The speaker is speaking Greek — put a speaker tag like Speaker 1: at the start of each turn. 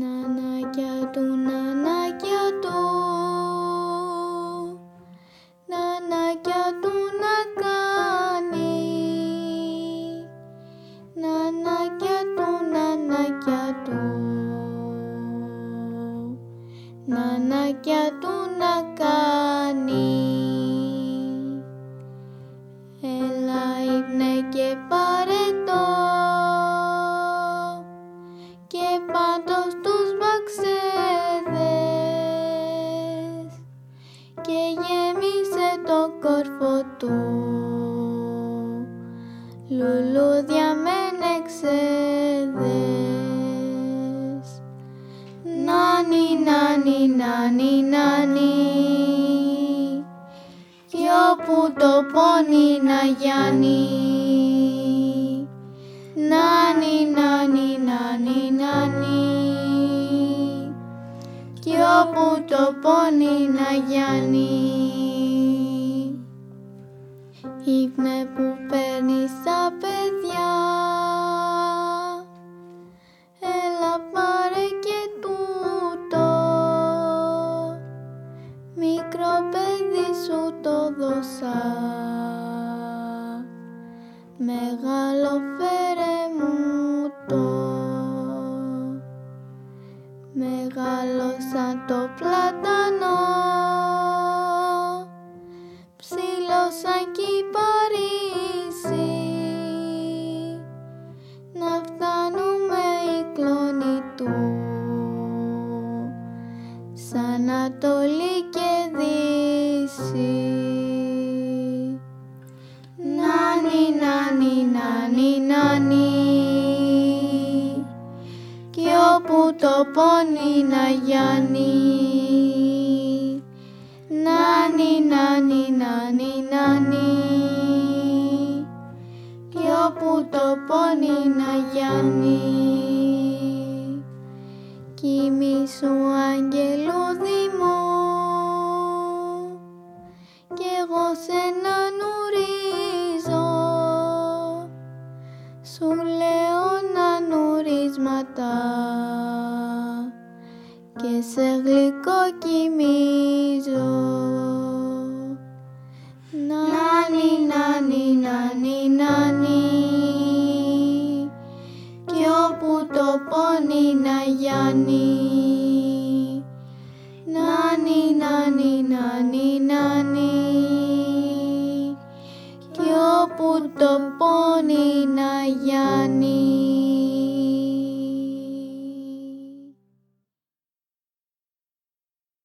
Speaker 1: Νανάκια του, νανάκια του Νανάκια του να κάνει. Νανάκια του, νανάκια του Νανάκια του να κάνει και γέμισε το κόρφο του. Λουλούδια με νεξέδες Νάνι, νάνι, νάνι, νάνι. Κι όπου το πόνι να γιάνει. Νάνι, νάνι, νάνι, νάνι. κι όπου το πόνι να γιάνει. Ήπνε που παίρνεις τα παιδιά. Έλα πάρε και τούτο. Μικρό παιδί σου το δώσα. Μεγάλο Μεγάλο σαν το πλατανό Ψηλό σαν κυπαρίσι Να φτάνουμε η κλόνη του. Σαν Ανατολή και Δύση το πόνι να γιάνει. Νάνι, νάνι, νάνι, νάνι. Κι όπου το πόνι να γιάνει. Κοιμήσου και σε γλυκό κοιμίζω. Νάνι, νάνι, νάνι, νάνι κι όπου το πόνι να γιάνει. Νάνι, νάνι, νάνι, νάνι κι όπου το πόνι να